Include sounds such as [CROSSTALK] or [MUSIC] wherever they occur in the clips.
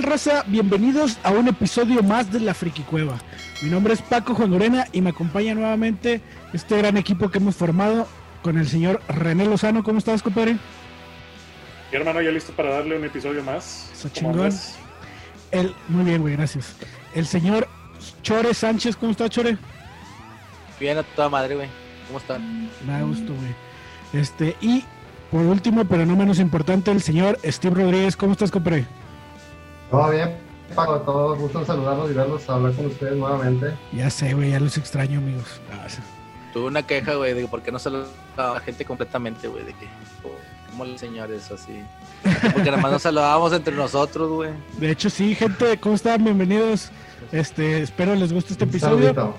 tal, raza? Bienvenidos a un episodio más de La Friki Cueva. Mi nombre es Paco Juan Lorena y me acompaña nuevamente este gran equipo que hemos formado con el señor René Lozano. ¿Cómo estás, compadre? Mi hermano, ya listo para darle un episodio más. Chingón. El, muy bien, güey, gracias. El señor Chore Sánchez, ¿cómo está, Chore? Bien a toda madre, güey. ¿Cómo están? Me da gusto, güey. Este, y por último, pero no menos importante, el señor Steve Rodríguez. ¿Cómo estás, compadre? Todo bien, Paco, todo gusto saludarlos y verlos, hablar con ustedes nuevamente. Ya sé, güey, ya los extraño, amigos. Ah, Tuve una queja, güey, de por qué no saludaba a la gente completamente, güey, de que, ¿cómo le señores así? Porque nada más nos saludábamos entre nosotros, güey. De hecho, sí, gente, ¿cómo están? Bienvenidos. Este, espero les guste este episodio.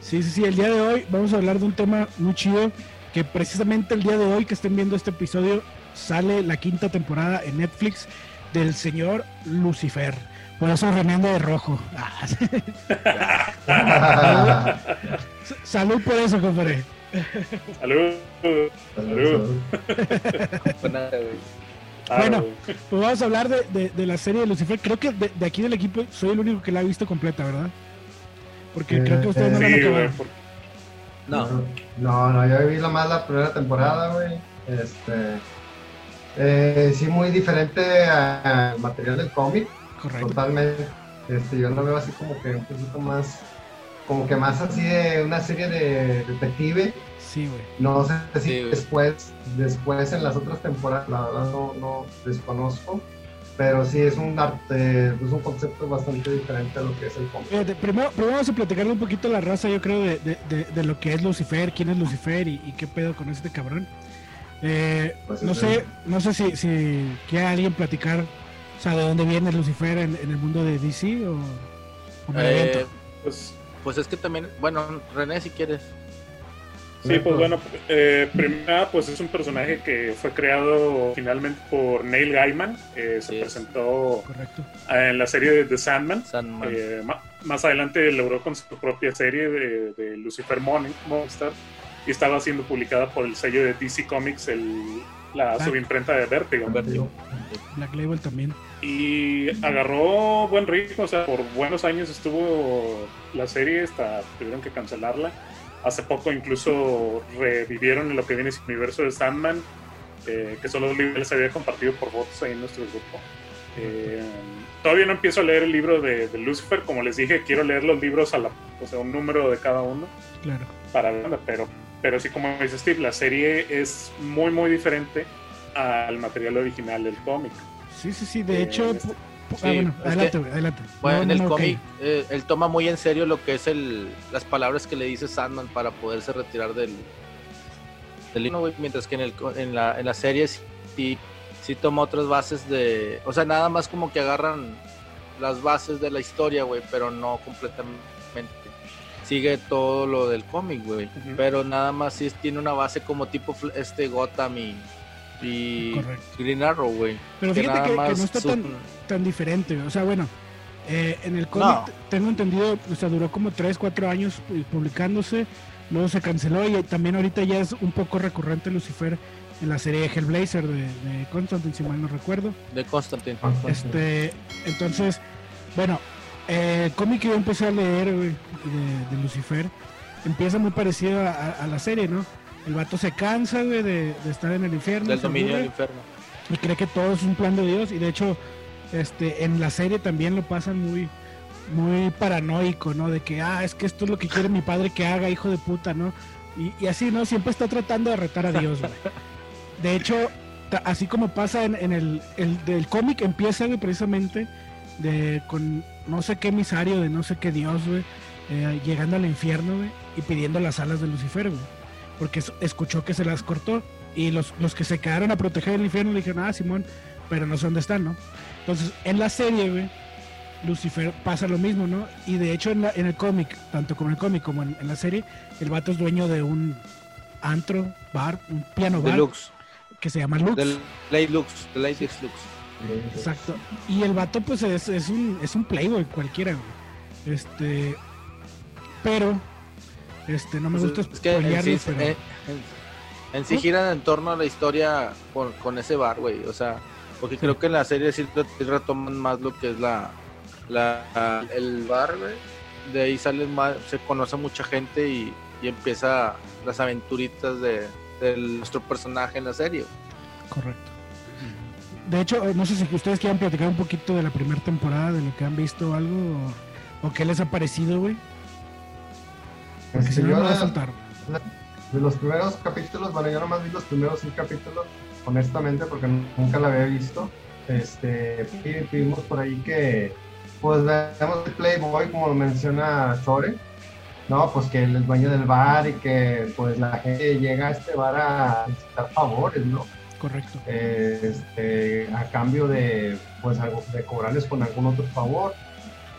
Sí, sí, sí, el día de hoy vamos a hablar de un tema muy chido, que precisamente el día de hoy que estén viendo este episodio sale la quinta temporada en Netflix del señor Lucifer. Por eso remeando de rojo. [LAUGHS] Salud por eso, compadre. Salud. Salud. bueno, pues vamos a hablar de, de, la serie de Lucifer. Creo que de, aquí del equipo soy el único que la ha visto completa, ¿verdad? Porque creo que ustedes no la han acabado. No. No, no, yo vi la más la primera temporada, güey. Este. Eh, sí, muy diferente al material del cómic. Correcto. Totalmente. Este, yo lo veo así como que un poquito más, como que más así de una serie de detective. Sí, güey. No sé si después, después en las otras temporadas, la verdad no, no desconozco. Pero sí es un arte, es un concepto bastante diferente a lo que es el cómic. primero, primero, vamos a platicarle un poquito la raza, yo creo, de, de, de, lo que es Lucifer, quién es Lucifer y, y qué pedo con este cabrón. Eh, pues no sé, no sé si, si quiere alguien platicar, o sea, de dónde viene Lucifer en, el mundo de DC o, eh, pues, pues es que también, bueno, René, si quieres. Sí, pues bueno, eh, primera, pues es un personaje que fue creado finalmente por Neil Gaiman. Eh, se presentó en la serie de The Sandman. más adelante logró con su propia serie de, de Lucifer Monster y estaba siendo publicada por el sello de DC Comics, el, la subimprenta de Vertigo. Black Label también. Y agarró buen ritmo, o sea, por buenos años estuvo la serie, hasta tuvieron que cancelarla. Hace poco incluso revivieron lo que viene el universo de Sandman, eh, que solo les había compartido por votos ahí en nuestro grupo. Eh, todavía no empiezo a leer el libro de, de, Lucifer, como les dije, quiero leer los libros a la, o sea, un número de cada uno. Claro. Para pero pero sí, como dice Steve, la serie es muy, muy diferente al material original del cómic. Sí, sí, sí. De eh, hecho, este, ah, bueno, adelante, adelante. Bueno, en el cómic, eh, él toma muy en serio lo que es el, las palabras que le dice Sandman para poderse retirar del, del mientras que en, el, en, la, en la serie sí, sí toma otras bases de. O sea, nada más como que agarran las bases de la historia, güey, pero no completamente sigue todo lo del cómic, güey. Pero nada más sí tiene una base como tipo este Gotham y, y Green Arrow, güey. Pero fíjate que, no está tan, tan diferente. O sea, bueno, eh, en el cómic tengo entendido, o sea, duró como 3, 4 años publicándose. Luego se canceló y también ahorita ya es un poco recurrente Lucifer en la serie Hellblazer de, de Constantine, si mal no recuerdo. De Constantine. Este, entonces, bueno, eh, el cómic que yo empecé a leer de, Lucifer empieza muy parecido a, la serie, ¿no? El vato se cansa, de, estar en el infierno. Del dominio del infierno. Y cree que todo es un plan de Dios. Y de hecho, este, en la serie también lo pasan muy, muy paranoico, ¿no? De que, ah, es que esto es lo que quiere mi padre que haga, hijo de puta, ¿no? Y, así, ¿no? Siempre está tratando de retar a Dios, [LAUGHS] De hecho, así como pasa en, el, el del cómic, empieza, precisamente de con no sé qué emisario de no sé qué dios, güey, eh, llegando al infierno, güey, y pidiendo las alas de Lucifer, güey, porque escuchó que se las cortó y los, los que se quedaron a proteger el infierno le dijeron, ah, Simón, pero no sé dónde están, ¿no? Entonces, en la serie, güey, Lucifer pasa lo mismo, ¿no? Y de hecho en, en el cómic, tanto como en el cómic como en, la serie, el vato es dueño de un antro, bar, un piano bar. Que se llama Lux. Del Lux, Lux. Exacto. Y el vato, pues, es, es, un, es un playboy cualquiera, Este. Pero. Este, no me pues, gusta es que en sí, en, sí giran en torno a la historia con, con ese bar, güey. O sea, Porque creo que en la serie sí retoman más lo que es la, la el bar, De ahí sale más, se conoce mucha gente y, y empieza las aventuritas de, de nuestro personaje en la serie. Correcto. De hecho, no sé si ustedes quieran platicar un poquito de la primera temporada, de lo que han visto algo o, qué les ha parecido, güey. Porque si no, va a saltar. De los primeros capítulos, bueno, yo nomás vi los primeros cinco capítulos, honestamente, porque nunca la había visto. Este, vimos por ahí que, pues, vemos el Playboy, como lo menciona Chore, ¿no? Pues que él es dueño del bar y que, pues, la gente llega a este bar a necesitar favores, ¿no? Correcto. este, a cambio de, pues, de cobrarles con algún otro favor,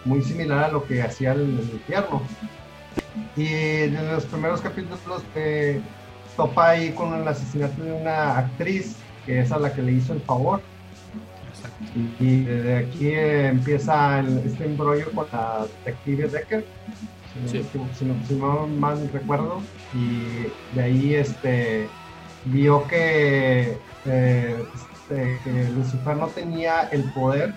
muy similar a lo que hacía el, el infierno. Y en los primeros capítulos eh, topa ahí con el asesinato de una actriz, que es a la que le hizo el favor. Y, desde aquí empieza este embrollo con la detective Decker, si, no, si no mal recuerdo. Y de ahí este vio que eh, este, que Lucifer no tenía el poder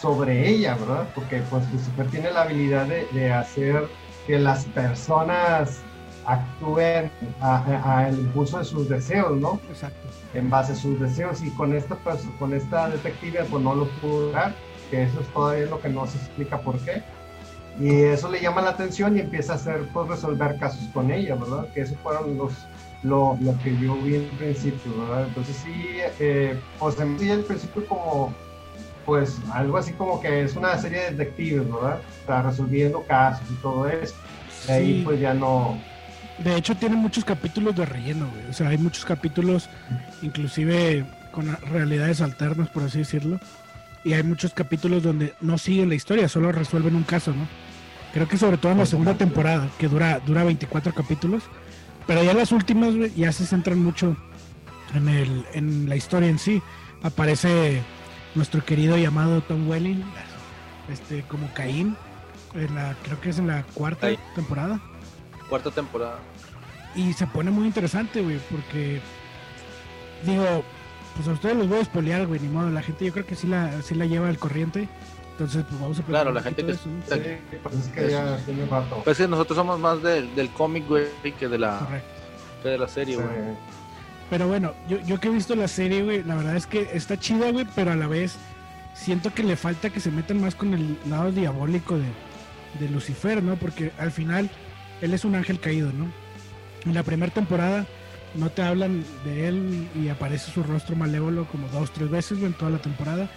sobre ella, ¿verdad? Porque pues Lucifer tiene la habilidad de, hacer que las personas actúen al impulso de sus deseos, ¿no? Exacto. En base a sus deseos y con esta con esta detective pues no lo pudo dar, que eso es todavía lo que no se explica por qué. Y eso le llama la atención y empieza a hacer pues resolver casos con ella, ¿verdad? Que esos fueron los lo, lo que yo vi en principio, ¿verdad? Entonces sí, eh, pues en sí el principio como, pues algo así como que es una serie de detectives, ¿verdad? Está resolviendo casos y todo eso. De ahí pues ya no... De hecho tiene muchos capítulos de relleno, güey. O sea, hay muchos capítulos, inclusive con realidades alternas, por así decirlo. Y hay muchos capítulos donde no siguen la historia, solo resuelven un caso, ¿no? Creo que sobre todo en la segunda temporada, que dura, dura 24 capítulos, pero ya las últimas, ya se centran mucho en, el, en la historia en sí. Aparece nuestro querido llamado Tom Welling, este, como Caín, en la, creo que es en la cuarta temporada. Cuarta temporada. Y se pone muy interesante, güey, porque digo, pues a ustedes los voy a espolear, güey, ni modo. La gente yo creo que sí la, sí la lleva al corriente. Entonces, pues vamos a Claro, la gente que. Sí, pues es que ya tiene rato. Pues nosotros somos más del cómic, güey, que de la. de la serie, güey. Pero bueno, yo, yo que he visto la serie, güey, la verdad es que está chida, güey, pero a la vez siento que le falta que se metan más con el lado diabólico de, de Lucifer, ¿no? Porque al final él es un ángel caído, ¿no? En la primera temporada no te hablan de él y aparece su rostro malévolo como dos, tres veces, en toda la temporada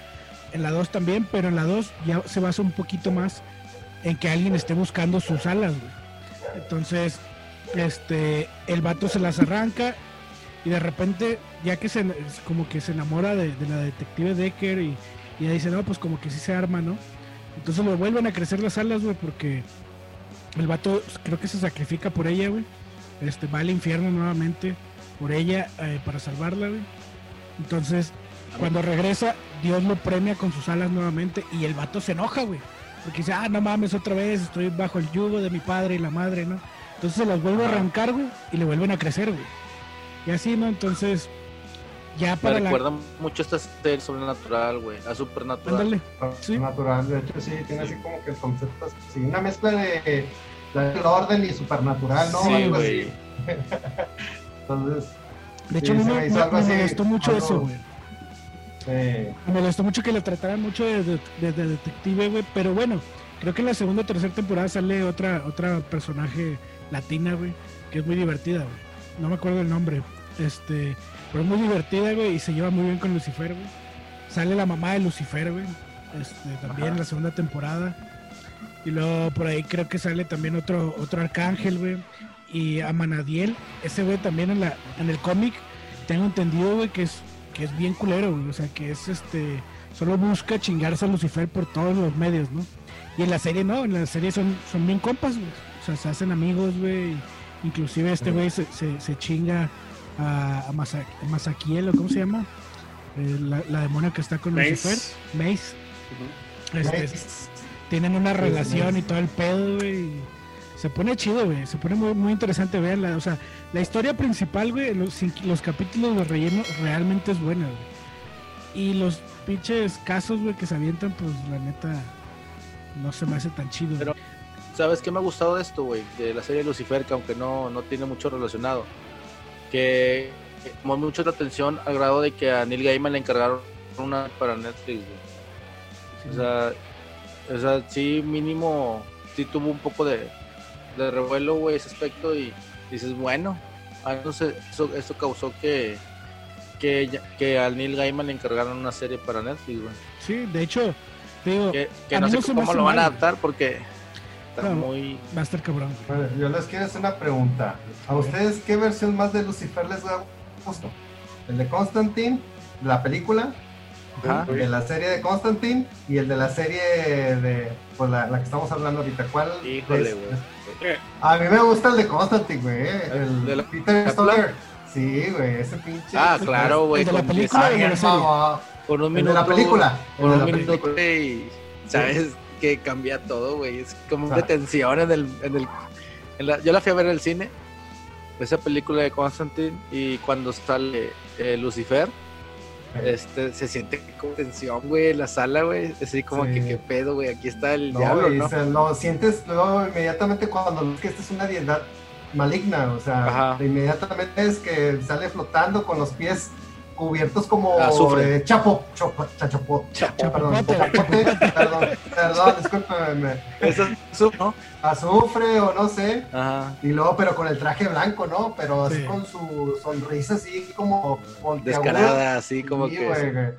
en la 2 también, pero en la 2 ya se basa un poquito más en que alguien esté buscando sus alas, Entonces, este, el vato se las arranca y de repente, ya que se, como que se enamora de, la detective Decker y, y dice, no, pues como que sí se arma, ¿no? Entonces le vuelven a crecer las alas, güey, porque el vato creo que se sacrifica por ella, güey. Este, va al infierno nuevamente por ella eh, para salvarla, güey. Entonces, cuando regresa, Dios lo premia con sus alas nuevamente y el vato se enoja, güey. Porque dice, ah, no mames, otra vez estoy bajo el yugo de mi padre y la madre, ¿no? Entonces se las vuelve a arrancar, güey, y le vuelven a crecer, güey. Y así, ¿no? Entonces, ya para Me recuerda mucho esta serie sobrenatural, güey, a supernatural. Ándale. ¿Sí? Natural, de hecho, sí, tiene así como que el concepto, sí, una mezcla de, de orden y supernatural, ¿no? Sí, güey. [LAUGHS] Entonces, de hecho, me, me, me, gustó mucho eso, güey me gustó mucho que le trataran mucho de, detective, güey. Pero bueno, creo que en la segunda o tercera temporada sale otra, otra personaje latina, güey, que es muy divertida, güey. No me acuerdo el nombre. Este, pero es muy divertida, güey, y se lleva muy bien con Lucifer, güey. Sale la mamá de Lucifer, güey. Este, también en la segunda temporada. Y luego por ahí creo que sale también otro, otro arcángel, güey. Y a Manadiel, ese güey también en, la, en el cómic, tengo entendido, güey, que es que es bien culero, O sea, que es este. Solo busca chingarse a Lucifer por todos los medios, ¿no? Y en la serie no, en la serie son, son bien compas, güey. O sea, se hacen amigos, güey. Inclusive este güey se, se, chinga a, a, Masakiel, ¿o cómo se llama? Eh, la, la, demonia que está con Lucifer. Mace. Este, tienen una relación y todo el pedo, güey. Se pone chido, güey. Se pone muy, muy interesante verla. O sea, la historia principal, güey, los, los capítulos de relleno realmente es buena, güey. Y los pinches casos, güey, que se avientan, pues la neta no se me hace tan chido. Pero, ¿sabes qué me ha gustado de esto, güey? De la serie Lucifer, que aunque no, no tiene mucho relacionado. Que llamó mucho la atención al grado de que a Neil Gaiman le encargaron una para Netflix, güey. O sea, o sea, sí, mínimo, sí tuvo un poco de, de revuelo, güey, ese aspecto. Y dices, bueno, no sé, eso, eso causó que, que, que al Neil Gaiman le encargaron una serie para Netflix, güey. Sí, de hecho, digo, que, no sé cómo lo van a adaptar porque está muy. Va a estar cabrón. yo les quiero hacer una pregunta. ¿A ustedes qué versión más de Lucifer les gustó? ¿El de Constantine? ¿La película? De la serie de Constantine y el de la serie de pues la, la que estamos hablando ahorita. ¿Cuál? Híjole, güey. A mí me gusta el de Constantine, güey. El de la, Peter Stoller. Sí, güey, ese pinche. Ah, claro, güey. ¿De la película de la serie? Por un minuto. de la película. Por un minuto, y sabes que cambia todo, güey. Es como una tensión en el. En el en la, yo la fui a ver en el cine, esa película de Constantine, y cuando sale eh, Lucifer este, se siente como tensión, güey, en la sala, güey. Así como que, ¿qué pedo, güey? Aquí está el diablo, ¿no? lo sientes luego inmediatamente cuando ves que esta es una deidad maligna, o sea, inmediatamente es que sale flotando con los pies cubiertos como azufre. Eh, chapo, chopo, chachopo, chapo, perdón, chapote, perdón, perdón, discúlpeme. Eso es ¿no? Azufre o no sé. Ajá. Y luego, pero con el traje blanco, ¿no? Pero así con su sonrisa así como descarada, así como que.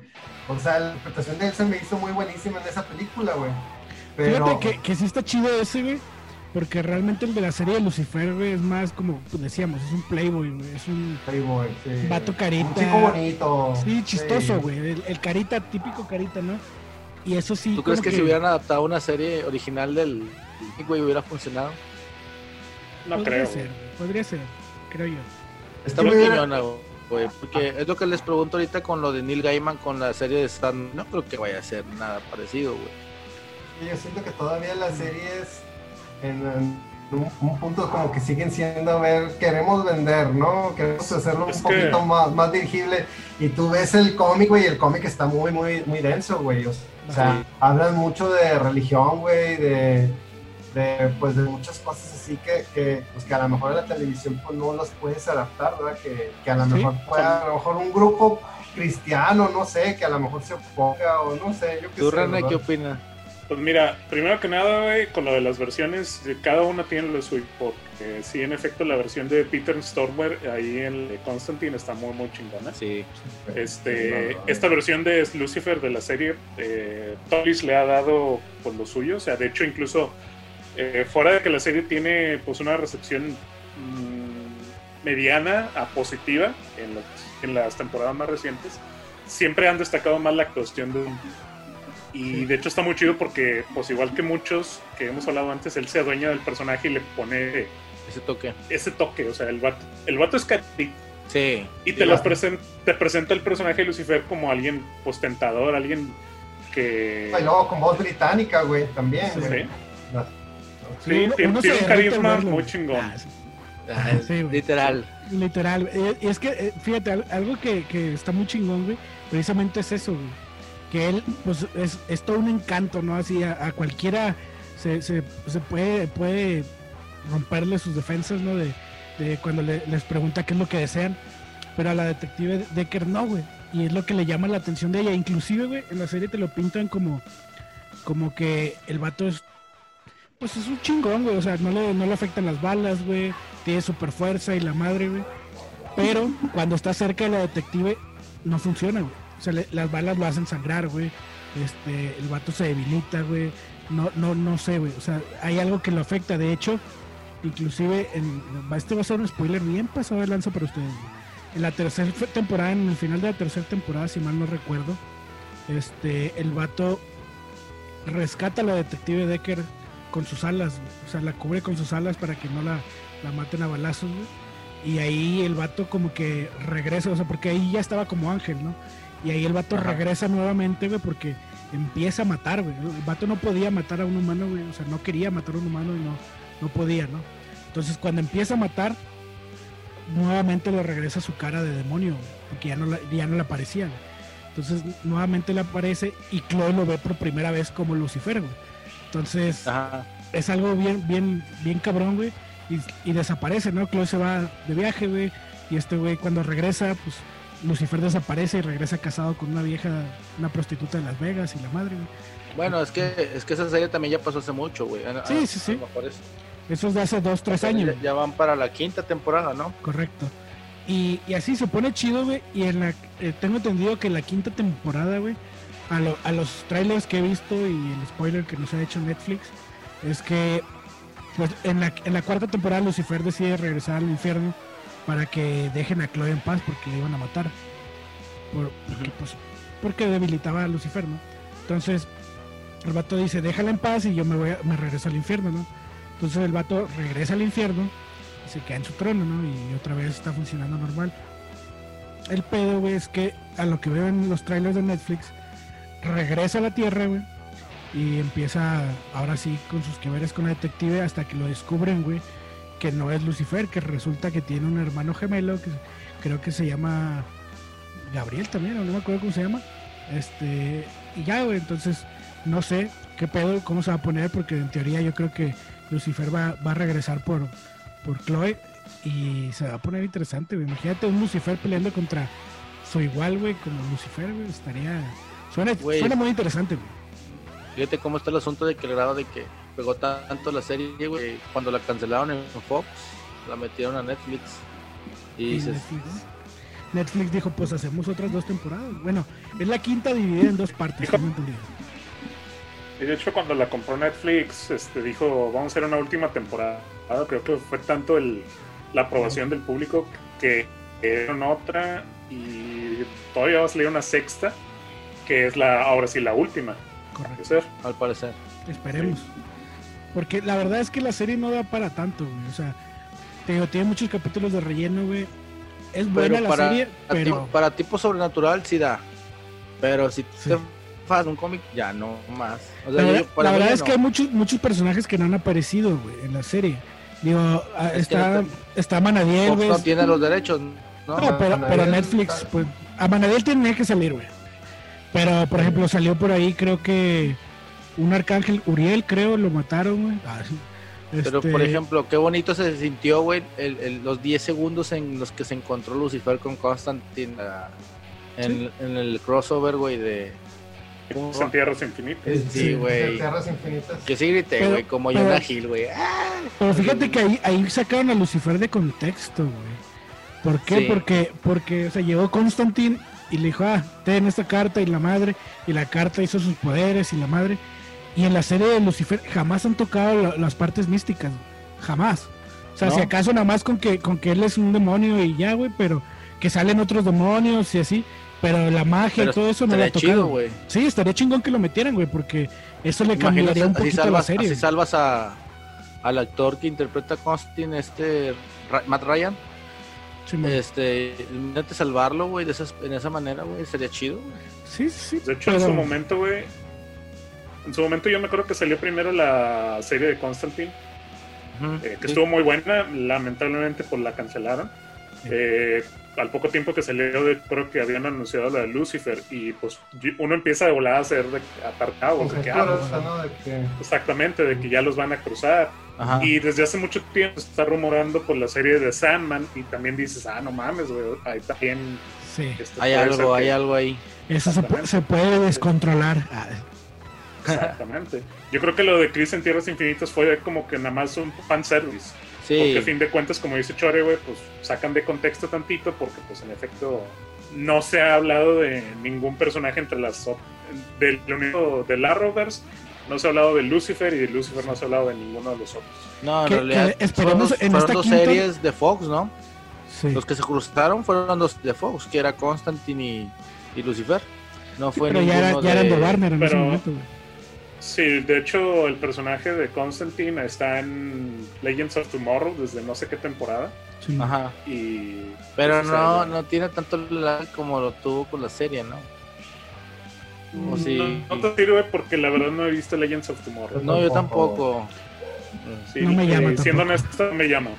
O sea, la interpretación de él se me hizo muy buenísima en esa película, güey. Pero... Fíjate que, que sí está chido ese, güey porque realmente el de la serie de Lucifer, es más como decíamos, es un playboy, Es un playboy, sí. vato carita. Un chico bonito. Sí, chistoso, güey. El, carita, típico carita, ¿no? Y eso sí. ¿Tú crees que, si hubieran adaptado una serie original del güey hubiera funcionado? No podría creo. Ser, podría ser, creo yo. Está muy cañona, güey. Porque es lo que les pregunto ahorita con lo de Neil Gaiman con la serie de Stan. No creo que vaya a ser nada parecido, güey. Yo siento que todavía las series en, un, punto como que siguen siendo, a ver, queremos vender, ¿no? Queremos hacerlo un poquito más, más dirigible. Y tú ves el cómic, güey, y el cómic está muy, muy, muy denso, güey. O sea, hablan mucho de religión, güey, de, de, pues, de muchas cosas así que, que, pues, que a lo mejor en la televisión pues, no las puedes adaptar, ¿verdad? Que, que a lo mejor pueda, a lo mejor un grupo cristiano, no sé, que a lo mejor se oponga o no sé, yo qué ¿Tú, René, qué opinas? Pues mira, primero que nada, güey, con lo de las versiones, cada una tiene lo suyo, porque sí, en efecto, la versión de Peter Stormer ahí en Constantine está muy, muy chingona. Sí. Este, esta versión de Lucifer de la serie, eh, le ha dado por lo suyo, o sea, de hecho, incluso eh, fuera de que la serie tiene pues una recepción mm, mediana a positiva en, en las temporadas más recientes, siempre han destacado más la actuación de y de hecho está muy chido porque, pues igual que muchos que hemos hablado antes, él se adueña del personaje y le pone ese toque. Ese toque, o sea, el vato, el vato es carita. Sí. Y te, lo presenta, te presenta el personaje de Lucifer como alguien postentador, alguien que... Y luego con voz británica, güey, también. Sí, sí. tiene, un carisma muy chingón. Ah, ah, literal. Literal. Eh, y es que, eh, fíjate, algo que, que está muy chingón, güey, precisamente es eso, güey que él pues es, todo un encanto, ¿no? Así a, cualquiera se, se, se, puede, puede romperle sus defensas, ¿no? De, de cuando les pregunta qué es lo que desean. Pero a la detective Decker no, güey. Y es lo que le llama la atención de ella. Inclusive, güey, en la serie te lo pintan como, como que el vato es, pues es un chingón, güey. O sea, no le, no le afectan las balas, güey. Tiene super fuerza y la madre, güey. Pero cuando está cerca de la detective, no funciona, güey. O sea, las balas lo hacen sangrar, güey. Este, el vato se debilita, güey. No, no, no sé, güey. O sea, hay algo que lo afecta. De hecho, inclusive, en, este va a ser un spoiler bien pasado de lanza para ustedes. En la tercera temporada, en el final de la tercera temporada, si mal no recuerdo, este, el vato rescata a la detective Decker con sus alas, o sea, la cubre con sus alas para que no la, la maten a balazos, güey. Y ahí el vato como que regresa, o sea, porque ahí ya estaba como ángel, ¿no? Y ahí el vato regresa nuevamente, güey, porque empieza a matar, güey. El vato no podía matar a un humano, güey. O sea, no quería matar a un humano y no, no podía, ¿no? Entonces, cuando empieza a matar, nuevamente le regresa su cara de demonio, porque ya no, ya no le aparecía. Entonces nuevamente le aparece y Chloe lo ve por primera vez como Lucifer, güey. Entonces es algo bien, bien, bien cabrón, güey. Y, desaparece, ¿no? Chloe se va de viaje, güey. Y este güey cuando regresa, pues Lucifer desaparece y regresa casado con una vieja, una prostituta de Las Vegas y la madre, güey. Bueno, es que, es que esa serie también ya pasó hace mucho, güey. Sí, sí, sí. Eso es de hace dos, tres años. Ya, van para la quinta temporada, ¿no? Correcto. Y, así se pone chido, güey. Y en la, eh, tengo entendido que la quinta temporada, güey, a, a los trailers que he visto y el spoiler que nos ha hecho Netflix, es que pues, en, la, en la cuarta temporada Lucifer decide regresar al infierno para que dejen a Chloe en paz porque le iban a matar. Por, porque, pues, porque debilitaba a Lucifer, ¿no? Entonces, el vato dice, déjala en paz y yo me voy a, me regreso al infierno, ¿no? Entonces el vato regresa al infierno y se queda en su trono, ¿no? Y otra vez está funcionando normal. El pedo, güey, es que a lo que veo en los trailers de Netflix, regresa a la Tierra, güey, y empieza ahora sí con sus que con la detective hasta que lo descubren, güey, que no es Lucifer, que resulta que tiene un hermano gemelo que creo que se llama Gabriel también, no me acuerdo cómo se llama. Este, y ya, güey, entonces no sé qué pedo, cómo se va a poner, porque en teoría yo creo que Lucifer va, va a regresar por, por Chloe y se va a poner interesante, güey. Imagínate un Lucifer peleando contra su igual, güey, como Lucifer, güey, estaría... Suena, suena muy interesante, güey. Fíjate cómo está el asunto de que el grado de que pegó tanto la serie, güey, cuando la cancelaron en Fox, la metieron a Netflix. Y, Netflix, dijo, pues hacemos otras dos temporadas. Bueno, es la quinta dividida en dos partes. Y de hecho cuando la compró Netflix, este, dijo, vamos a hacer una última temporada. Creo que fue tanto el, la aprobación del público que dieron otra y todavía va a salir una sexta, que es la ahora sí la última. Correcto. Al parecer. Esperemos. Porque la verdad es que la serie no da para tanto, güey. O sea, te tiene muchos capítulos de relleno, güey. Es buena la serie, pero... para tipo sobrenatural sí da. Pero si te fas un cómic, ya no más. la, verdad, es que hay muchos, muchos personajes que no han aparecido, güey, en la serie. Digo, ah, está, está Manadiel, güey. No tiene los derechos, ¿no? pero, pero Netflix, pues, a Manadiel tiene que salir, güey. Pero, por ejemplo, salió por ahí, creo que un arcángel, Uriel, creo, lo mataron, güey. Ah, pero, por este, ejemplo, qué bonito se sintió, güey, los 10 segundos en los que se encontró Lucifer con Constantine ah, en, el crossover, güey, de... En Tierras Infinitas. Sí, güey. Que sí grité, güey, como Jonah Hill, güey. Pero fíjate que ahí, ahí sacaron a Lucifer de contexto, güey. ¿Por qué? Porque, porque, o sea, llegó Constantine y le dijo, ah, ten esta carta y la madre, y la carta hizo sus poderes y la madre. Y en la serie de Lucifer jamás han tocado las partes místicas, jamás. O sea, si acaso nada más con que, con que él es un demonio y ya, güey, pero que salen otros demonios y así. Pero la magia y todo eso no lo ha tocado. güey. Sí, estaría chingón que lo metieran, güey, porque eso le cambiaría un poquito salvas, la serie. Así salvas a, al actor que interpreta a Constantine, este Matt Ryan este, intente salvarlo, güey, de en esa manera, güey, sería chido. Sí, sí. De hecho, en su momento, güey, en su momento yo me acuerdo que salió primero la serie de Constantine, eh, que estuvo muy buena, lamentablemente pues la cancelaron. Eh, al poco tiempo que salió, de, creo que habían anunciado la de Lucifer y pues uno empieza de volar a hacer de atar de que, ah, exactamente, de que ya los van a cruzar. Y desde hace mucho tiempo se está rumorando por la serie de Sandman y también dices, ah, no mames, güey, ahí también... Sí. Este, hay algo, hay algo ahí. Eso se, puede descontrolar. Ah. Exactamente. Yo creo que lo de Chris en Tierras Infinitas fue como que nada más un fanservice. Sí. Porque a fin de cuentas, como dice Chore, güey, pues sacan de contexto tantito porque pues en efecto no se ha hablado de ningún personaje entre las del universo del Arrowverse no se ha hablado de Lucifer y de Lucifer no se ha hablado de ninguno de los otros. No, en realidad esperemos en fueron dos series de Fox, ¿no? Sí. Los que se cruzaron fueron dos de Fox, que era Constantine y, Lucifer. No fue pero ya, ya eran de Warner en ese momento. Sí, de hecho el personaje de Constantine está en Legends of Tomorrow desde no sé qué temporada. Ajá. Y pero pues, no, no tiene tanto like como lo tuvo con la serie, ¿no? ¿O sí? no, te sirve porque la verdad no he visto Legends of Tomorrow. No, yo tampoco. Sí, no me llama. siendo honesto, me llama.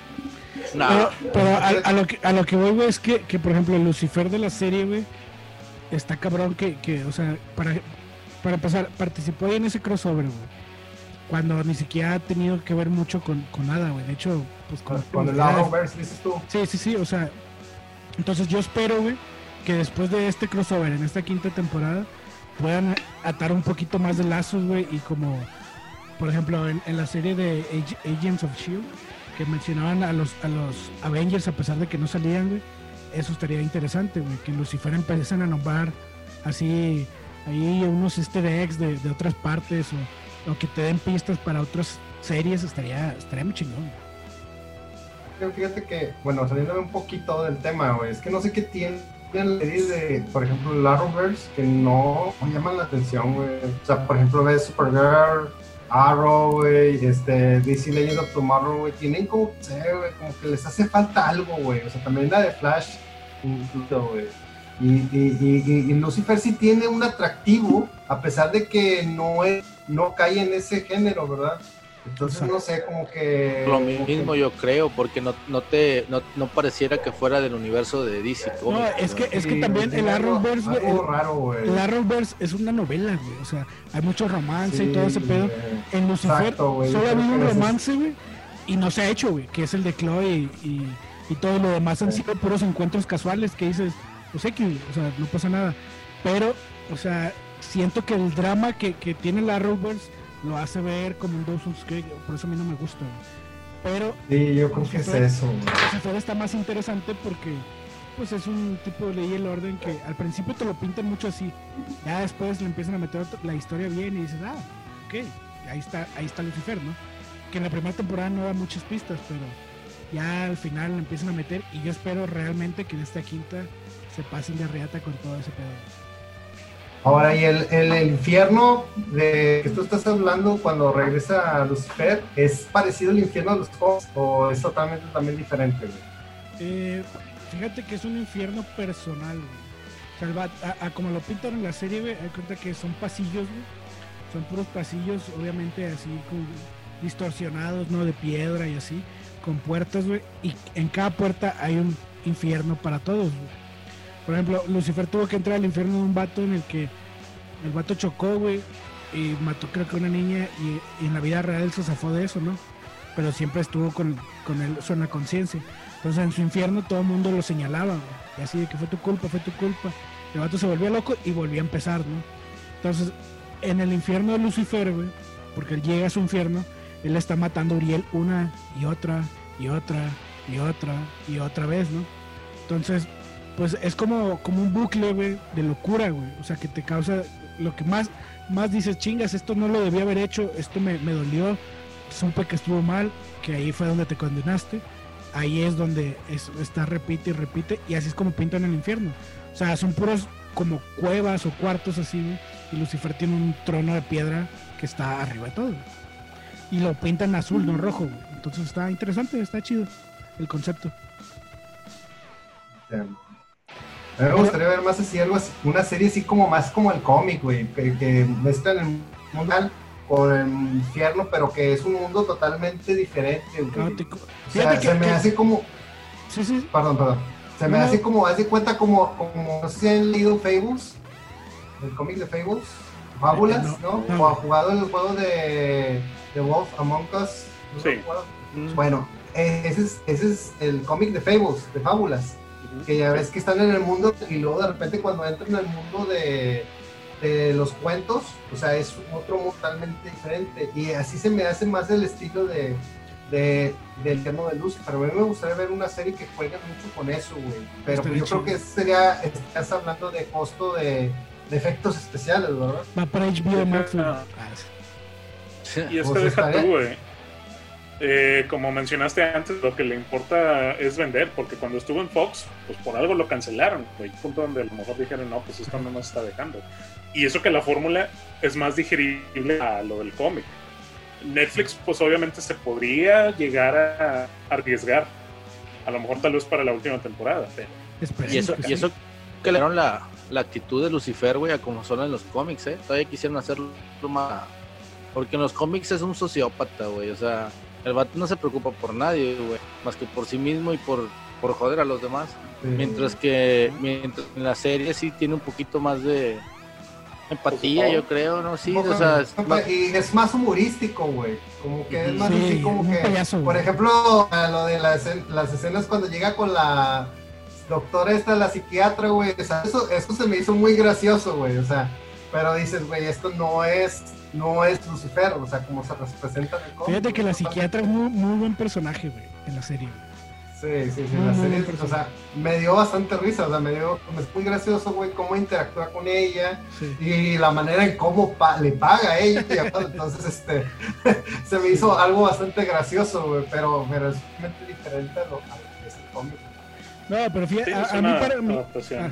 Pero, a, lo que, a lo que voy, güey, es que, que, por ejemplo, Lucifer de la serie, güey, está cabrón que, que o sea, para, para empezar, participó ahí en ese crossover, güey. Cuando ni siquiera ha tenido que ver mucho con, con nada, güey. De hecho, pues con, con el Arrowverse, dices tú. Sí, sí, sí, o sea. Entonces yo espero, güey, que después de este crossover, en esta quinta temporada, puedan atar un poquito más de lazos, güey, y como, por ejemplo, en, en la serie de Agents of Shield, que mencionaban a los, a los Avengers a pesar de que no salían, güey eso estaría interesante, güey, que Lucifer empiecen a nombrar así ahí unos easter eggs de, de otras partes o, que te den pistas para otras series, estaría, estaría muy chingón. Fíjate que, bueno, saliéndome un poquito del tema, güey, es que no sé qué tiene la serie de, por ejemplo, Arrowverse que no, llaman la atención, güey. O sea, por ejemplo, ves Supergirl, Arrow, güey, este, DC Legends of Tomorrow, güey, tienen como, sé, güey, como que les hace falta algo, güey. O sea, también la de Flash y, y, Lucifer sí tiene un atractivo, a pesar de que no, es, no cae en ese género, ¿verdad? Entonces no sé, como que... Lo mismo yo creo, porque no, no te no, pareciera que fuera del universo de DC. No, es que, es que también el Arrowverse, el, Arrowverse es una novela, güey. O sea, hay mucho romance y todo ese pedo. En Lucifer solo ha habido un romance, güey, y no se ha hecho, güey, que es el de Chloe y y todo lo demás han sido puros encuentros casuales que dices, pues X, o sea, no pasa nada. Pero, o sea, siento que el drama que, que tiene la Rovers lo hace ver como un Dawson's Creek, por eso a mí no me gusta. Pero. Sí, yo creo que es eso. Lucifer está más interesante porque, pues es un tipo de ley y el orden que al principio te lo pintan mucho así. Ya después le empiezan a meter la historia bien y dices, ah, ok, ahí está, ahí está Lucifer, ¿no? Que en la primera temporada no da muchas pistas, pero ya al final empiezan a meter y yo espero realmente que en esta quinta se pasen de reata con todo ese pedo. Ahora, y el, el, infierno de que tú estás hablando cuando regresa a Lucifer, ¿es parecido al infierno de los cómics o es totalmente también diferente? Eh, fíjate que es un infierno personal, a, como lo pintan en la serie, güey, hay cuenta que son pasillos, Son puros pasillos, obviamente así distorsionados, ¿no? De piedra y así con puertas, güey, y en cada puerta hay un infierno para todos, Por ejemplo, Lucifer tuvo que entrar al infierno de un vato en el que el vato chocó, güey, y mató creo que una niña y, en la vida real se zafó de eso, ¿no? Pero siempre estuvo con, con en la conciencia. Entonces en su infierno todo el mundo lo señalaba, güey, y así de que fue tu culpa, fue tu culpa. El vato se volvió loco y volvió a empezar, ¿no? Entonces, en el infierno de Lucifer, güey, porque él llega a su infierno, él está matando a Uriel una y otra y otra y otra y otra vez, ¿no? Entonces, pues es como, como un bucle, güey, de locura, güey. O sea, que te causa lo que más, más dices, chingas, esto no lo debía haber hecho, esto me, me dolió, supe que estuvo mal, que ahí fue donde te condenaste. Ahí es donde está repite y repite, y así es como pintan el infierno. O sea, son puros como cuevas o cuartos así, güey, y Lucifer tiene un trono de piedra que está arriba de todo y lo pintan azul, no rojo. Entonces está interesante, está chido el concepto. A mí me gustaría ver más así, algo así, una serie así como más como el cómic, güey, que, que mezclan el mundo con el infierno, pero que es un mundo totalmente diferente, O sea, se me hace como... Sí, sí. Perdón, perdón. Se me hace como, haz de cuenta como, como, no sé si han leído Fables, el cómic de Fables, Fábulas, ¿no? O han jugado el juego de The Wolf Among Us. sí. Bueno, ese es, ese es el cómic de Fables, de Fábulas. Que ya ves que están en el mundo y luego de repente cuando entran en el mundo de, de los cuentos, o sea, es otro mundo totalmente diferente. Y así se me hace más el estilo de, de, del tema de luz. Pero a mí me gustaría ver una serie que juegue mucho con eso, güey. Pero yo creo que sería, estás hablando de costo de, de efectos especiales, ¿verdad? Va para HBO Max. Y es que deja tú, güey. Eh, como mencionaste antes, lo que le importa es vender, porque cuando estuvo en Fox, pues por algo lo cancelaron, güey. Punto donde a lo mejor dijeron, no, pues esto no nos está dejando. Y eso que la fórmula es más digerible a lo del cómic. Netflix, pues obviamente se podría llegar a arriesgar. A lo mejor tal vez para la última temporada, pero... Y eso, y eso que le dieron la, la actitud de Lucifer, güey, a como son en los cómics, ¿eh? Todavía quisieron hacerlo más porque en los cómics es un sociópata, güey. O sea, El vato no se preocupa por nadie, güey, más que por sí mismo y por, por joder a los demás. Mientras que mientras en la serie sí tiene un poquito más de empatía, pues, yo creo, ¿no? Sí, o sea, es más... y es más humorístico, güey. Como que es más así como que, por ejemplo, lo de las, las escenas cuando llega con la doctora esta, la psiquiatra, güey, o sea, eso, eso se me hizo muy gracioso, güey, o sea, pero dices, güey, esto no es no es Lucifer, o sea, como se representa en el Fíjate que la psiquiatra es muy, muy buen personaje, güey, en la serie. Sí, sí, sí, la serie, o sea, me dio bastante risa, o sea, me dio, es muy gracioso, güey, cómo interactúa con ella y la manera en cómo le paga a ella, entonces, este, [LAUGHS] se me hizo algo bastante gracioso, güey, pero, pero es muy diferente a lo que es el cómic. No, pero fíjate, a, mí para mí... Ah,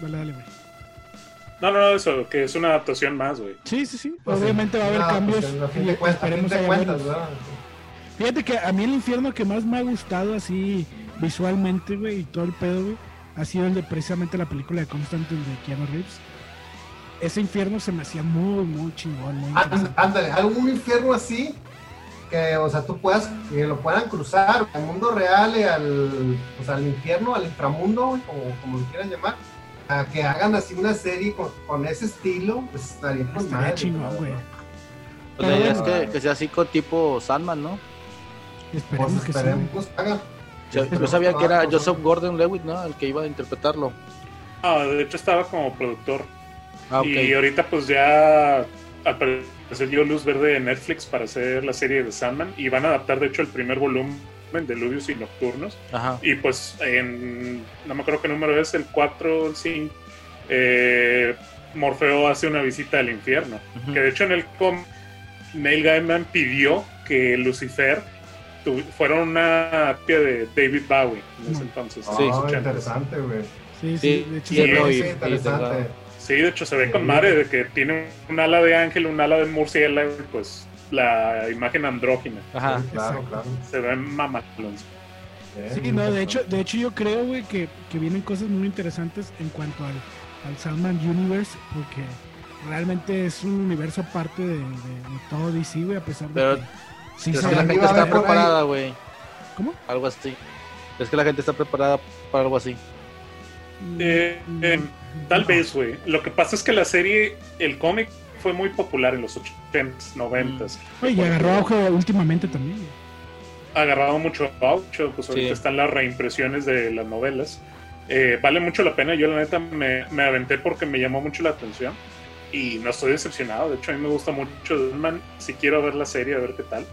dale, dale, güey. No, no, no, eso, que es una adaptación más, güey. Sí, sí, sí. Pues Obviamente va a haber cambios. Pues, Fíjate que a mí el infierno que más me ha gustado así visualmente, güey, y todo el pedo, güey, ha sido el de precisamente la película de Constantine de Keanu Reeves. Ese infierno se me hacía muy, muy chingón. Muy Ándale, algún infierno así que, o sea, tú puedas, que lo puedan cruzar al mundo real y al, o sea, al infierno, al inframundo, como, como lo quieran llamar que hagan así una serie con, ese estilo, pues estaría con Estaría chingón, güey. Pues la idea es que, que, sea así con tipo Sandman, ¿no? Esperemos pues que esperemos que hagan. Yo, sabía que era Joseph Gordon Lewitt, ¿no? El que iba a interpretarlo. Ah, de hecho estaba como productor. Ah, Y ahorita pues ya al parecer dio luz verde de Netflix para hacer la serie de Sandman y van a adaptar de hecho el primer volumen de Ludios y Nocturnos. Y pues en, no me acuerdo qué número es, el 4 o el 5, eh, Morfeo hace una visita al infierno. Que de hecho en el com Neil Gaiman pidió que Lucifer fuera una copia de David Bowie en ese entonces. sí, interesante, güey. Sí, sí, de hecho, sí, interesante. Sí, de hecho se ve con madre de que tiene un ala de ángel, un ala de murciélago, pues la imagen andrógina. Ajá, claro, claro. Se ven mamalons. Sí, no, de hecho, de hecho yo creo, güey, que, que, vienen cosas muy interesantes en cuanto al, al Salman Universe, porque realmente es un universo aparte de, todo DC, güey, a pesar de Pero, que... Sí, es que la gente está preparada, güey. ¿Cómo? Algo así. Es que la gente está preparada para algo así. Eh, eh, tal vez, güey. Lo que pasa es que la serie, el cómic fue muy popular en los 80s, 90s. y agarró auge últimamente también. Agarrado mucho auge, pues ahorita están las reimpresiones de las novelas. Eh, vale mucho la pena, yo la neta me, me, aventé porque me llamó mucho la atención y no estoy decepcionado, de hecho a mí me gusta mucho Deadman, si quiero ver la serie a ver qué tal,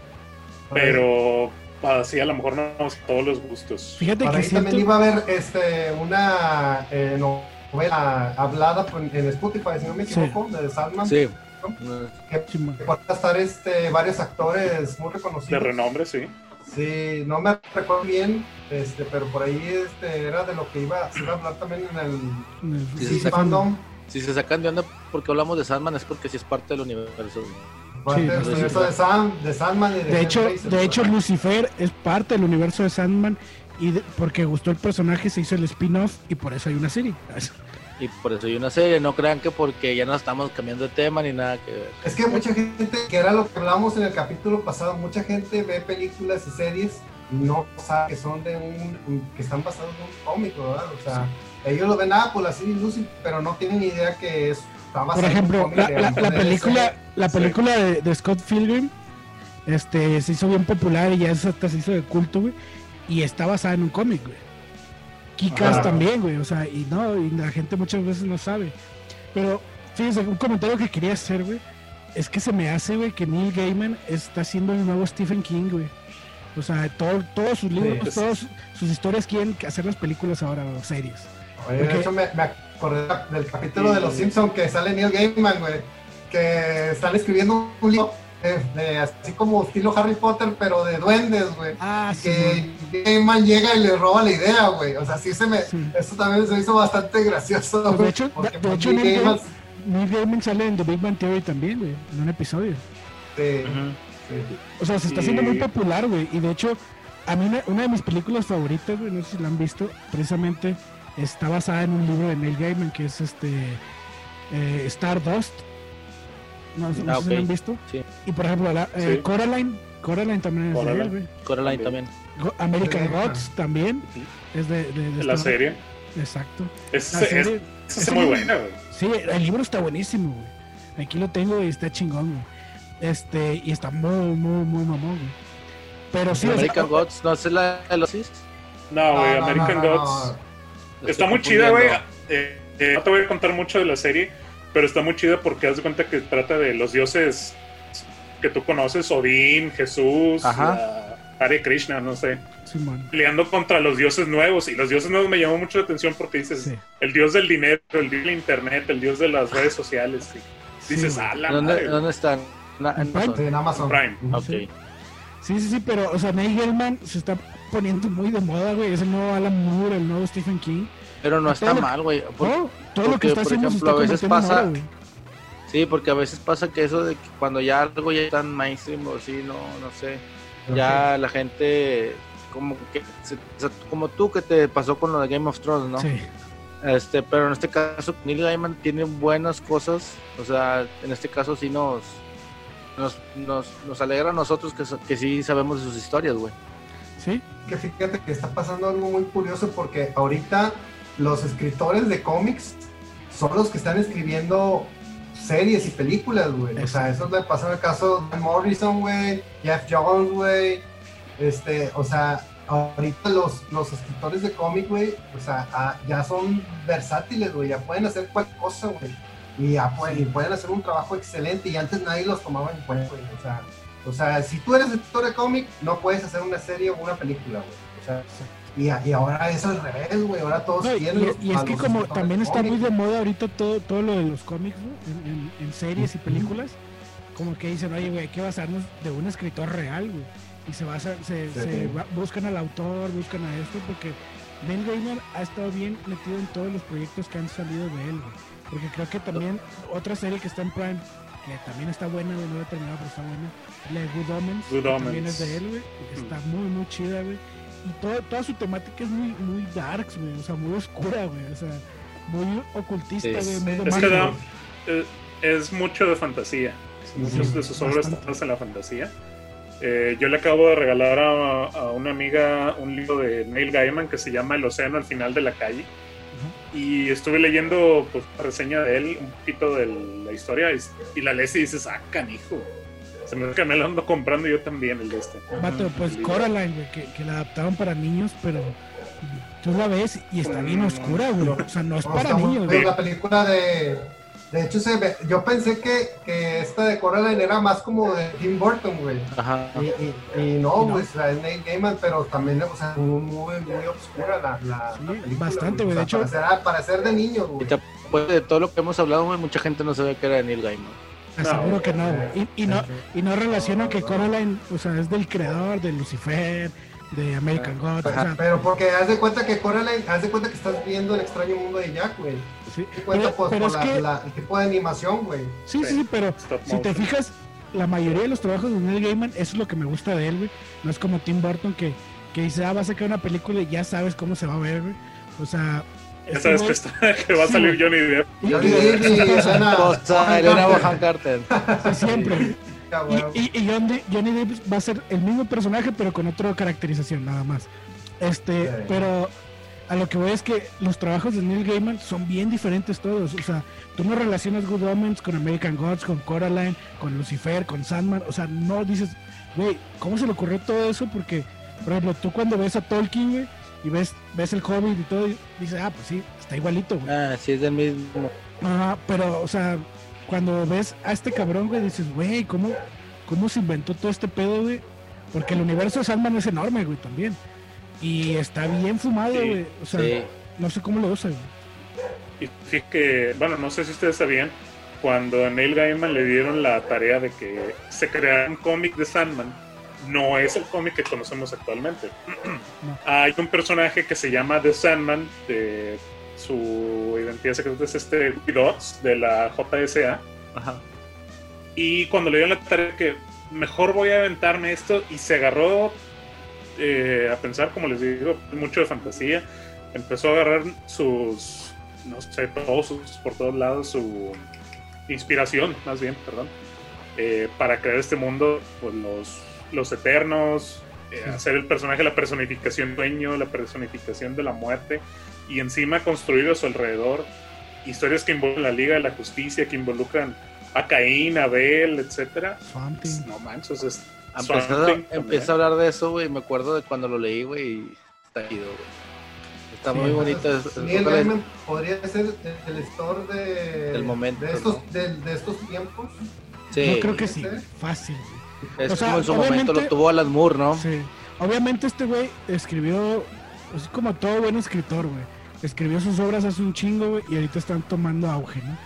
pero así a lo mejor no todos los gustos. Fíjate que también iba a haber este, una eh, novela hablada en Spotify, si no me equivoco, de Sandman. Sí. Que puede estar este, varios actores muy reconocidos. De renombre, sí. Sí, no me recuerdo bien, este, pero por ahí este, era de lo que iba, se iba a hablar también en el sí, fandom. Si se sacan de onda porque hablamos de Sandman es porque sí es parte del universo. Parte del universo de, Sam, de Sandman y de, de hecho, de hecho Lucifer es parte del universo de Sandman y porque gustó el personaje se hizo el spin-off y por eso hay una serie. Y por eso hay una serie, no crean que porque ya no estamos cambiando de tema ni nada que ver. Es que mucha gente, que era lo que hablamos en el capítulo pasado, mucha gente ve películas y series y no sabe que son de un, que están basados en un cómic, ¿verdad? O sea, ellos lo ven, ah, por la serie Lucy, pero no tienen idea que es por ejemplo, la, la, película, la película de, Scott Pilgrim este, se hizo bien popular y ya hasta se hizo de culto, güey y está basada en un cómic, güey. Kikas también, güey, o sea, y no, y la gente muchas veces no sabe. Pero, fíjense, un comentario que quería hacer, güey, es que se me hace, güey, que Neil Gaiman está haciendo el nuevo Stephen King, güey. O sea, todo, todos sus libros, todas sus historias quieren hacer las películas ahora, o series. Oye, de hecho me, me, acordé del capítulo de Los Simpsons que sale Neil Gaiman, güey, que están escribiendo un libro de, así como estilo Harry Potter, pero de duendes, güey. Ah, que Gaiman llega y le roba la idea, güey. O sea, sí se me. Eso también se hizo bastante gracioso, pues De hecho, de, hecho Neil, Gaiman, sale en The Big Bang Theory también, güey, en un episodio. Sí. O sea, se está haciendo muy popular, güey. Y de hecho, a mí una, de mis películas favoritas, güey, no sé si la han visto, precisamente está basada en un libro de Neil Gaiman que es este eh, Stardust no, sé ah, si lo han visto. Y por ejemplo, la, eh, Coraline Coraline también es de él, güey. Coraline también. American Gods también es de, de, la serie. Exacto. Es, es, es, muy buena, güey. Sí, el libro está buenísimo, güey. Aquí lo tengo y está chingón, güey. Este, y está muy, muy, muy mamón, güey. Pero sí. American Gods, ¿no es la de los No, güey, American Gods. Está muy chida, güey. Eh, eh, no te voy a contar mucho de la serie, pero está muy chida porque haz de cuenta que trata de los dioses que tú conoces, Odín, Jesús, Hare Krishna, no sé. peleando contra los dioses nuevos. Y los dioses nuevos me llamó mucho la atención porque dices, el dios del dinero, el dios del internet, el dios de las redes sociales. dices, ah, ¿Dónde, ¿Dónde, están? En, Amazon. Prime. Sí, sí, sí, pero, o sea, Neil Gaiman se está poniendo muy de moda, güey. Es el nuevo Alan Moore, el nuevo Stephen King. Pero no está mal, güey. todo lo que está haciendo ejemplo, a veces pasa. Sí, porque a veces pasa que eso de que cuando ya algo ya es tan mainstream o sí, no, no sé. Ya la gente, como que, como tú que te pasó con lo de Game of Thrones, ¿no? Sí. Este, pero en este caso, Neil Gaiman tiene buenas cosas. O sea, en este caso sí nos, nos, nos, nos alegra a nosotros que, que sí sabemos de sus historias, güey. Sí. Que fíjate que está pasando algo muy curioso porque ahorita los escritores de cómics son los que están escribiendo series y películas, güey. O sea, eso le pasó en el caso de Morrison, güey, Jeff Jones, güey. Este, o sea, ahorita los, los escritores de cómic, güey, o sea, ah, ya son versátiles, güey, ya pueden hacer cualquier cosa, güey. Y pueden, pueden hacer un trabajo excelente y antes nadie los tomaba en cuenta, güey. O sea, o sea, si tú eres escritor de cómic, no puedes hacer una serie o una película, güey. O sea, y, y, ahora eso es al revés, güey. Ahora todos quieren. Y, es que como también está muy de moda ahorita todo, todo lo de los cómics, en, en, series y películas, como que dicen, oye, güey, hay que basarnos de un escritor real, güey. Y se, basa, se, se buscan al autor, buscan a esto, porque Ben Gaiman ha estado bien metido en todos los proyectos que han salido de él, güey. Porque creo que también otra serie que está en Prime, que también está buena, güey, no he terminado, pero está buena, la Good Omens, Good Omens. también es de él, güey. Está muy, muy chida, güey y toda, toda su temática es muy, muy darks, güey, o sea, muy oscura, güey, o sea, muy ocultista, güey. Es, es, que es mucho de fantasía. Muchas de sus obras están en la fantasía. Eh, yo le acabo de regalar a, a, una amiga un libro de Neil Gaiman que se llama El océano al final de la calle. Y estuve leyendo pues, la reseña de él, un poquito de la historia, y, y la lees y dices, ah, canijo se me que me lo ando comprando yo también el de este. Vato, pues Coraline, güey, que, que la adaptaron para niños, pero tú la ves y está bien oscura, güey. O sea, no es para niños, güey. La película de. De hecho, se ve, yo pensé que, que esta de Coraline era más como de Tim Burton, güey. Ajá. Y, y, no, güey, es Neil Gaiman, pero también, o sea, muy, muy, muy oscura la, la, película. Bastante, güey. de hecho, para ser, de niños, güey. Pues de todo lo que hemos hablado, güey, mucha gente no sabe que era de Neil Gaiman. Seguro que no, Y, no, y no relaciona que Coraline, o sea, es del creador de Lucifer, de American God. O sea, pero porque haz de cuenta que Coraline, haz de cuenta que estás viendo el extraño mundo de Jack, güey. Sí, cuenta pues, por la, el tipo de animación, güey. Sí, sí, sí, pero si te fijas, la mayoría de los trabajos de Neil Gaiman, eso es lo que me gusta de él, güey. No es como Tim Burton que, que dice, ah, va a sacar una película y ya sabes cómo se va a ver, güey. O sea, ya sabes que, está, [LAUGHS] que, va a salir Johnny Depp. Johnny Depp [LAUGHS] y Elena Bohan Carter. siempre. Y, y, Johnny, Depp va a ser el mismo personaje, pero con otra caracterización, nada más. Este, pero a lo que voy es que los trabajos de Neil Gaiman son bien diferentes todos. O sea, tú no relacionas Good Omens con American Gods, con Coraline, con Lucifer, con Sandman. O sea, no dices, güey, ¿cómo se le ocurrió todo eso? Porque, por ejemplo, tú cuando ves a Tolkien, güey, y ves, ves el Hobbit y todo, y dices, ah, pues sí, está igualito, güey. Ah, sí, es del mismo. Ajá, pero, o sea, cuando ves a este cabrón, güey, dices, güey, ¿cómo, ¿cómo se inventó todo este pedo, güey? Porque el universo de Sandman es enorme, güey, también. Y está bien fumado, güey. o sea, no sé cómo lo usa, güey. Y fíjate que, bueno, no sé si ustedes sabían, cuando a Neil Gaiman le dieron la tarea de que se creara un cómic de Sandman, no es el cómic que conocemos actualmente. [CLEARS THROAT] Hay un personaje que se llama The Sandman, de su identidad secreta es este Dots de la JSA. Y cuando le dieron la tarea que mejor voy a aventarme esto y se agarró eh, a pensar, como les digo, mucho de fantasía. Empezó a agarrar sus, no sé, todos por todos lados, su inspiración, más bien, perdón, eh, para crear este mundo, pues los los Eternos, eh, hacer el personaje la personificación del sueño, la personificación de la muerte, y encima construir a su alrededor historias que involucran la Liga de la Justicia, que involucran a Caín, a Abel, etcétera. Pues, no manches, es Empieza a hablar de eso, güey. Me acuerdo de cuando lo leí, güey. Y está ido, güey. Está muy bonito. Neil Gaiman podría ser el store de, del momento, de estos, de, estos tiempos. Sí. Yo creo que sí, fácil. Es como en su momento lo tuvo Alan Moore, ¿no? Sí. Obviamente este güey escribió, es como todo buen escritor, güey. Escribió sus obras hace un chingo, güey, y ahorita están tomando auge, ¿no?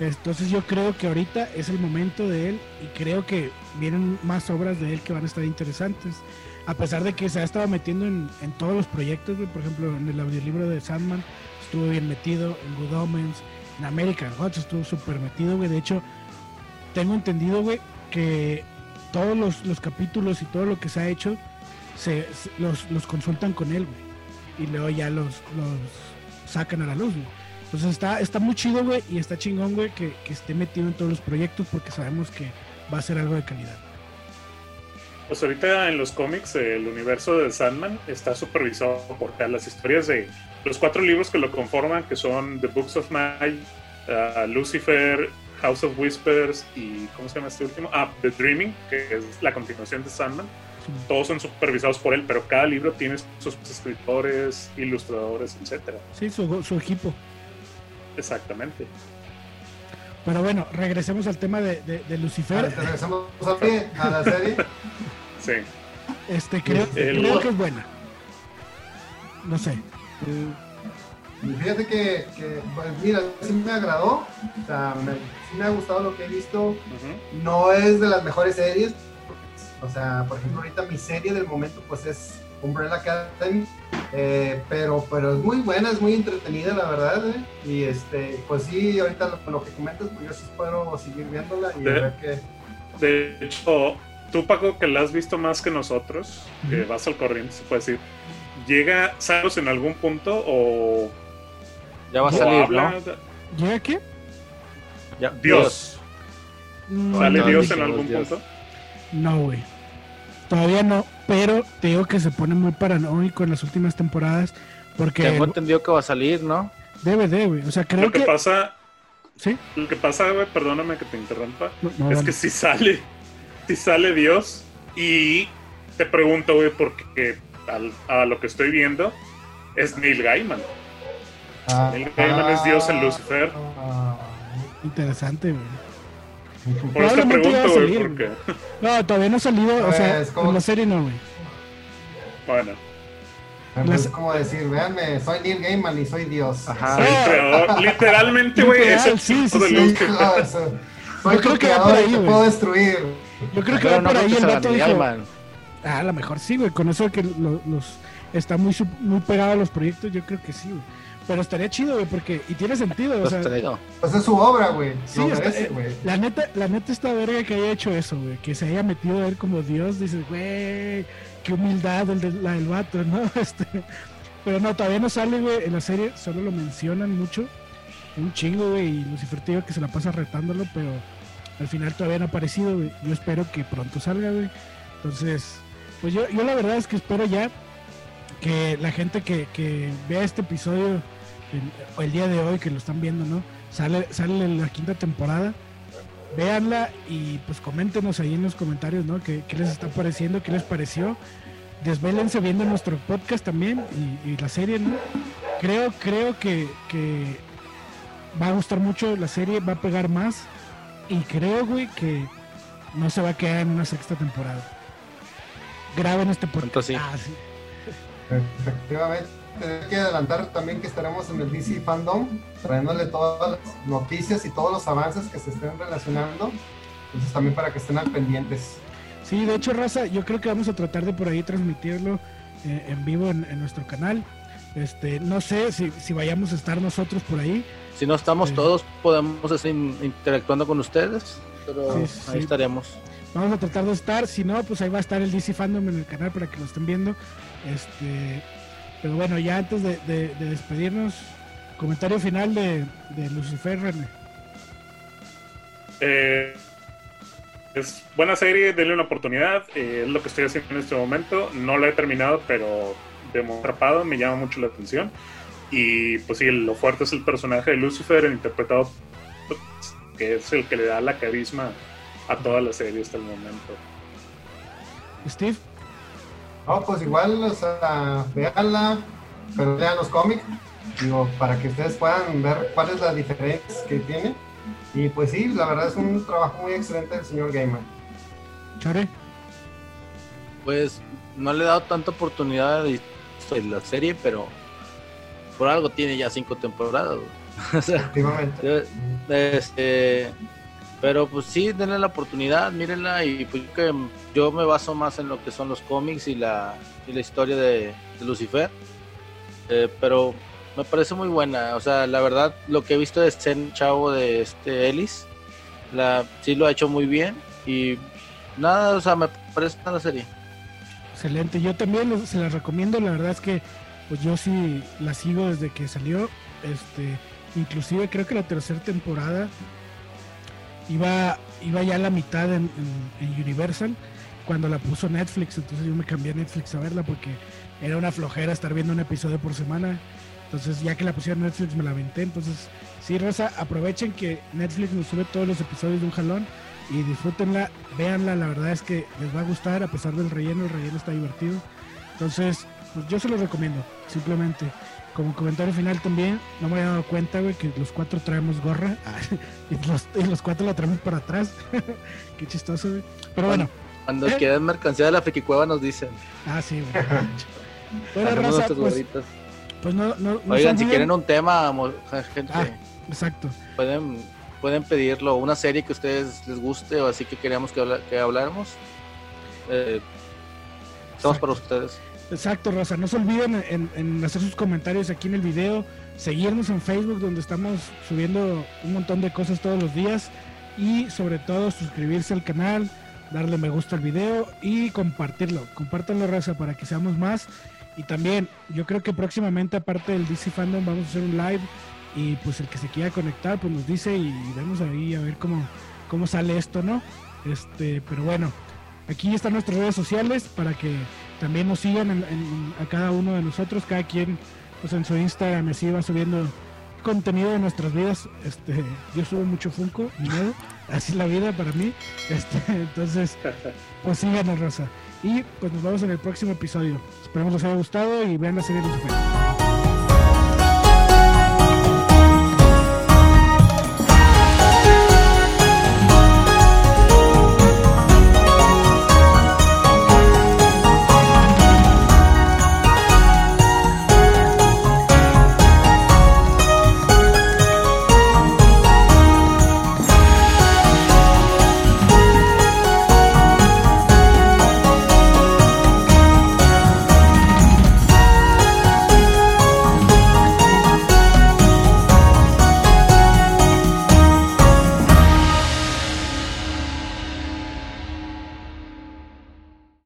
Entonces yo creo que ahorita es el momento de él y creo que vienen más obras de él que van a estar interesantes. A pesar de que se ha estado metiendo en, todos los proyectos, por ejemplo en el audiolibro de Sandman estuvo bien metido, en Good Omens, en American Gods estuvo súper metido, güey. De hecho, tengo entendido, güey, que todos los, capítulos y todo lo que se ha hecho se, los, consultan con él, güey. Y luego ya los, los sacan a la luz, güey. Entonces está, está muy chido, güey, y está chingón, güey, que, esté metido en todos los proyectos porque sabemos que va a ser algo de calidad. Pues ahorita en los cómics el universo de Sandman está supervisado por las historias de los cuatro libros que lo conforman, que son The Books of Night, uh, Lucifer, House of Whispers y ¿cómo se llama este último? Ah, The Dreaming, que es la continuación de Sandman. Todos son supervisados por él, pero cada libro tiene sus escritores, ilustradores, etcétera. Sí, su, su equipo. Exactamente. Pero bueno, regresemos al tema de, de, Lucifer. regresamos a, la serie. [LAUGHS] sí. Este, creo, creo que es buena. No sé. Fíjate que, que pues mira, sí me agradó. O sea, me, sí me ha gustado lo que he visto. No es de las mejores series. O sea, por ejemplo, ahorita mi serie del momento pues es Umbrella Academy, eh, pero, pero es muy buena, es muy entretenida, la verdad. ¿eh? Y este, pues sí, ahorita lo, lo, que comentas, pues yo sí espero seguir viéndola y ver qué. De hecho, tú, Paco, que la has visto más que nosotros, que vas al corriente, se puede decir, ¿llega Saros en algún punto o.? Ya va a salir, ¿no? ¿Llega qué? Dios. ¿Sale Dios en algún punto? No, güey. Todavía no, pero te digo que se pone muy paranoico en las últimas temporadas. Porque. Tengo entendido que va a salir, ¿no? Debe de, güey. O sea, creo Lo que, pasa. ¿Sí? Lo que pasa, güey, perdóname que te interrumpa. es que si sale. Si sale Dios. Y te pregunto, güey, porque a lo que estoy viendo es Neil Gaiman. Ah, Neil Gaiman es Dios en Lucifer. Ah, interesante, güey. Por eso pregunto, güey, ¿por qué? No, todavía no ha salido, o sea, como... la serie no, güey. Bueno. Es como decir, véanme, soy Neil Gaiman y soy Dios. Ajá. Soy el creador. Literalmente, güey, es el sí, sí, sí. Soy [LAUGHS] Yo creo que va por ahí, güey. puedo destruir. Yo creo que va por ahí el vato dijo. Ah, a lo mejor sí, güey. Con eso que los está muy, muy pegado a los proyectos, yo creo que sí, güey. Pero estaría chido, güey, porque. Y tiene sentido, o sea. Pues es su obra, güey. Sí, eh, güey. La neta, la neta está verga que haya hecho eso, güey. Que se haya metido a él como Dios. Dices, güey, qué humildad el de, la del vato, ¿no? [LAUGHS] Este. Pero no, todavía no sale, güey. En la serie solo lo mencionan mucho. Un chingo, güey. Y Lucifer te digo que se la pasa retándolo, pero al final todavía no ha aparecido, güey. Yo espero que pronto salga, güey. Entonces, pues yo, yo la verdad es que espero ya que la gente que, que vea este episodio el, el, día de hoy, que lo están viendo, ¿no? Sale, sale la quinta temporada. Véanla y pues coméntenos ahí en los comentarios, ¿no? ¿Qué, les está pareciendo? ¿Qué les pareció? Desvélense viendo nuestro podcast también y, la serie, ¿no? Creo, creo que, que va a gustar mucho la serie, va a pegar más y creo, güey, que no se va a quedar en una sexta temporada. Graben este podcast. Ah, sí. Efectivamente, hay que adelantar también que estaremos en el DC Fandom, trayéndole todas las noticias y todos los avances que se estén relacionando. Entonces también para que estén al pendientes. Sí, de hecho, Raza, yo creo que vamos a tratar de por ahí transmitirlo eh, en vivo en, nuestro canal. Este, no sé si, si, vayamos a estar nosotros por ahí. Si no estamos eh, todos, podemos estar interactuando con ustedes, pero ahí estaremos. Vamos a tratar de estar, si no, pues ahí va a estar el DC Fandom en el canal para que lo estén viendo. Este, pero bueno, ya antes de, despedirnos, comentario final de, Lucifer René. Eh, es buena serie, denle una oportunidad. Eh, es lo que estoy haciendo en este momento. No la he terminado, pero de atrapado me llama mucho la atención. Y pues sí, lo fuerte es el personaje de Lucifer, interpretado que es el que le da la carisma a toda la serie hasta el momento. Steve. No, pues igual, o sea, veanla, pero lean los cómics, digo, para que ustedes puedan ver cuál es la diferencia que tiene. Y pues sí, la verdad es un trabajo muy excelente del señor Gamer. Chore. Pues no le he dado tanta oportunidad de la serie, pero por algo tiene ya cinco temporadas. [LAUGHS] Efectivamente. Este, pero pues sí, denle la oportunidad, mírenla y pues que yo me baso más en lo que son los cómics y la, y la historia de, Lucifer. Eh, pero me parece muy buena. O sea, la verdad, lo que he visto de este chavo de este Ellis, la, sí lo ha hecho muy bien. Y nada, o sea, me parece una serie. Excelente, yo también se la recomiendo. La verdad es que pues yo sí la sigo desde que salió. Este, inclusive creo que la tercera temporada iba, iba ya a la mitad en, Universal cuando la puso Netflix, entonces yo me cambié a Netflix a verla porque era una flojera estar viendo un episodio por semana. Entonces ya que la pusieron Netflix me la aventé. Entonces, sí, Rosa, aprovechen que Netflix nos sube todos los episodios de un jalón y disfrútenla, véanla, la verdad es que les va a gustar a pesar del relleno, el relleno está divertido. Entonces, pues yo se lo recomiendo, simplemente como comentario final también, no me había dado cuenta, güey, que los cuatro traemos gorra. [LAUGHS] y, los, cuatro la traemos para atrás. [LAUGHS] Qué chistoso, güey. Pero bueno. Cuando ¿eh? queden mercancía de la Cueva nos dicen. Ah, sí, güey. [LAUGHS] bueno, raza, pues, pues, no, no, Oigan, si quieren un tema, gente. Ah, exacto. Pueden, pueden pedirlo, una serie que a ustedes les guste o así que queríamos que, que habláramos. Eh, estamos para ustedes. Exacto, Rosa. No se olviden en, hacer sus comentarios aquí en el video, seguirnos en Facebook donde estamos subiendo un montón de cosas todos los días y sobre todo suscribirse al canal, darle me gusta al video y compartirlo. Compártanlo, Rosa, para que seamos más. Y también, yo creo que próximamente, aparte del DC Fandom, vamos a hacer un live y pues el que se quiera conectar, pues nos dice y vemos ahí a ver cómo, cómo sale esto, ¿no? Este, pero bueno, aquí están nuestras redes sociales para que también nos sigan a cada uno de nosotros, cada quien pues en su Instagram me sigue subiendo contenido de nuestras vidas. Este, yo subo mucho Funko, miedo, [LAUGHS] así es la vida para mí. Este, entonces, pues síganos, Rosa. Y pues nos vemos en el próximo episodio. Esperamos les haya gustado y vean la serie de los